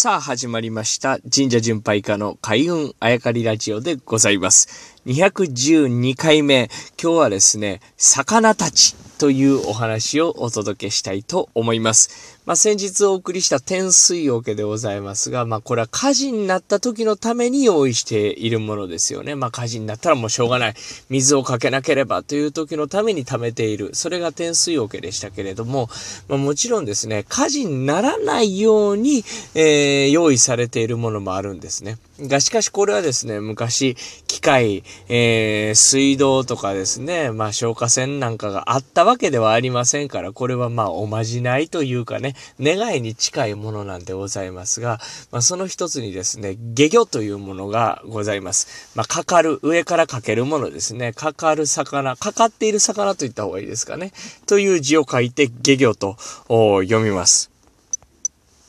さあ始まりました神社巡拝家の開運あやかりラジオでございます。212回目。今日はですね、魚たちというお話をお届けしたいと思います。まあ、先日お送りした天水桶でございますが、まあ、これは火事になった時のために用意しているものですよね。まあ、火事になったらもうしょうがない。水をかけなければという時のために貯めている。それが天水桶でしたけれども、まあ、もちろんですね、火事にならないように、えー、用意されているものもあるんですね。が、しかしこれはですね、昔、機械、えー、水道とかですね、まあ消火栓なんかがあったわけではありませんから、これはまあおまじないというかね、願いに近いものなんでございますが、まあその一つにですね、下魚というものがございます。まあかかる、上からかけるものですね。かかる魚、かかっている魚と言った方がいいですかね。という字を書いて下魚と読みます。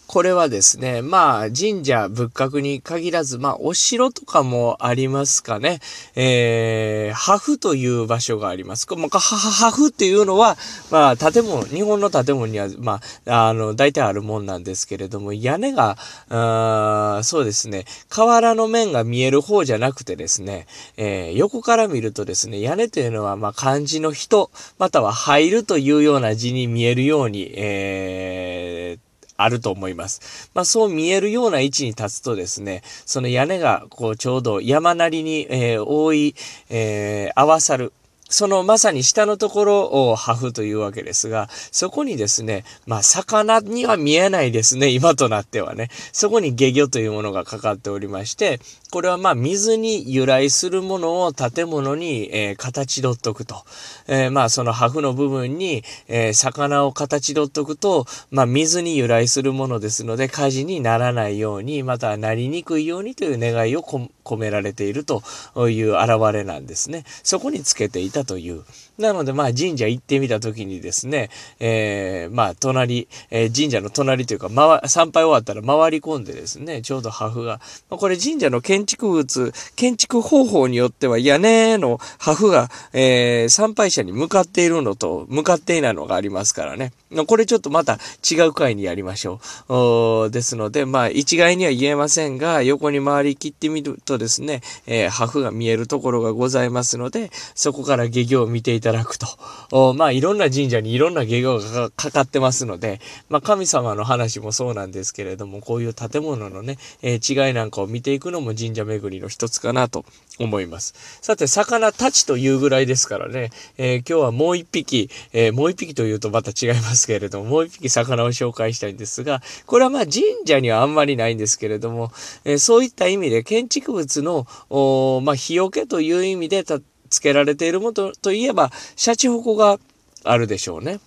これはですね、まあ、神社仏閣に限らず、まあ、お城とかもありますかね。えー、ハフという場所があります。まあ、ハフっていうのは、まあ、建物、日本の建物には、まあ、あの、大体あるもんなんですけれども、屋根が、あそうですね、瓦の面が見える方じゃなくてですね、えー、横から見るとですね、屋根というのは、まあ、漢字の人、または入るというような字に見えるように、えー、あると思います。まあそう見えるような位置に立つとですね、その屋根がこうちょうど山なりに、えー、覆い、えー、合わさる。そのまさに下のところをハフというわけですが、そこにですね、まあ魚には見えないですね、今となってはね。そこに下魚というものがかかっておりまして、これはまあ水に由来するものを建物に、えー、形取っとくと。えー、まあそのハフの部分に、えー、魚を形取っとくと、まあ水に由来するものですので火事にならないように、またなりにくいようにという願いを込められているという現れなんですね。そこにつけていたという。なので、まあ、神社行ってみたときにですね、えー、まあ、隣、えー、神社の隣というか、回、参拝終わったら回り込んでですね、ちょうど破風が、まあ、これ神社の建築物、建築方法によっては屋根の破風が、えー、参拝者に向かっているのと、向かっていないのがありますからね。これちょっとまた違う回にやりましょう。ですので、まあ、一概には言えませんが、横に回り切ってみるとですね、え、破風が見えるところがございますので、そこから下行を見ていたただくと。まあ、いろんな神社にいろんな下行がかかってますので、まあ、神様の話もそうなんですけれども、こういう建物のね、えー、違いなんかを見ていくのも神社巡りの一つかなと思います。さて、魚たちというぐらいですからね、えー、今日はもう一匹、えー、もう一匹というとまた違いますけれども、もう一匹魚を紹介したいんですが、これはまあ神社にはあんまりないんですけれども、え、そういった意味で建築物の、まあ、日よけという意味で、付けられているものといえば、シャチホコがあるでしょうね。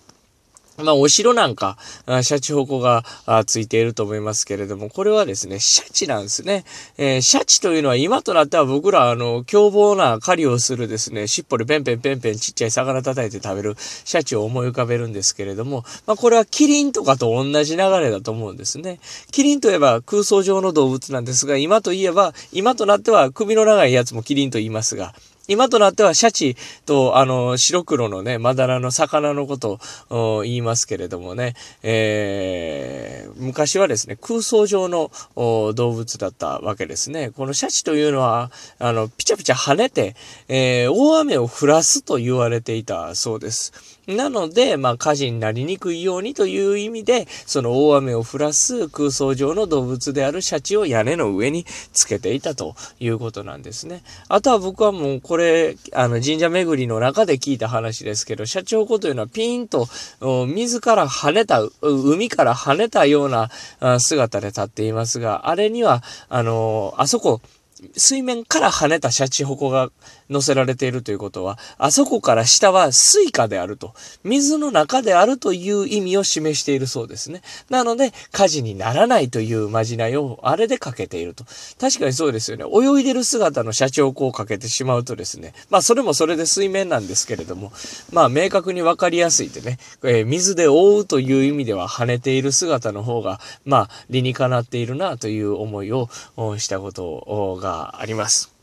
まあ、お城なんか、シャチホコがついていると思いますけれども、これはですね、シャチなんですね。えー、シャチというのは今となっては僕ら、あの、凶暴な狩りをするですね、尻尾でペンペンペンペンちっちゃい魚叩いて食べるシャチを思い浮かべるんですけれども、まあ、これはキリンとかと同じ流れだと思うんですね。キリンといえば空想上の動物なんですが、今といえば、今となっては首の長いやつもキリンと言いますが、今となってはシャチと、あの、白黒のね、まだらの魚のことを言いますけれどもね、えー、昔はですね、空想上の動物だったわけですね。このシャチというのは、あの、ピチャピチャ跳ねて、えー、大雨を降らすと言われていたそうです。なので、まあ、火事になりにくいようにという意味で、その大雨を降らす空想上の動物であるシャチを屋根の上につけていたということなんですね。あとは僕はもうこれ、あの、神社巡りの中で聞いた話ですけど、シャチホコというのはピーンと自ら跳ねた、海から跳ねたような姿で立っていますが、あれには、あの、あそこ、水面から跳ねたシャチホコが乗せられているということは、あそこから下は水下であると、水の中であるという意味を示しているそうですね。なので、火事にならないというまじないをあれでかけていると。確かにそうですよね。泳いでる姿のシャチホコをかけてしまうとですね、まあそれもそれで水面なんですけれども、まあ明確にわかりやすいでね、えー、水で覆うという意味では跳ねている姿の方が、まあ理にかなっているなという思いをしたことがあります。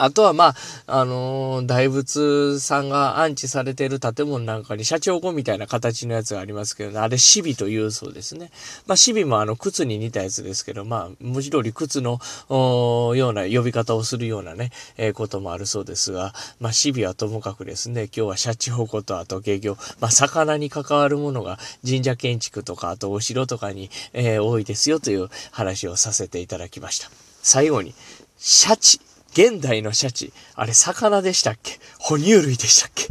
あとは、まあ、あのー、大仏さんが安置されている建物なんかに、社長庫みたいな形のやつがありますけど、あれ、シビというそうですね。まあ、シビもあの、靴に似たやつですけど、まあ、文字通り靴の、ような呼び方をするようなね、えー、こともあるそうですが、まあ、シビはともかくですね、今日はシャチホコとあと漁業、まあ、魚に関わるものが神社建築とか、あとお城とかに、えー、多いですよという話をさせていただきました。最後に、シャチ。現代のシャチ、あれ魚でしたっけ？哺乳類でしたっけ？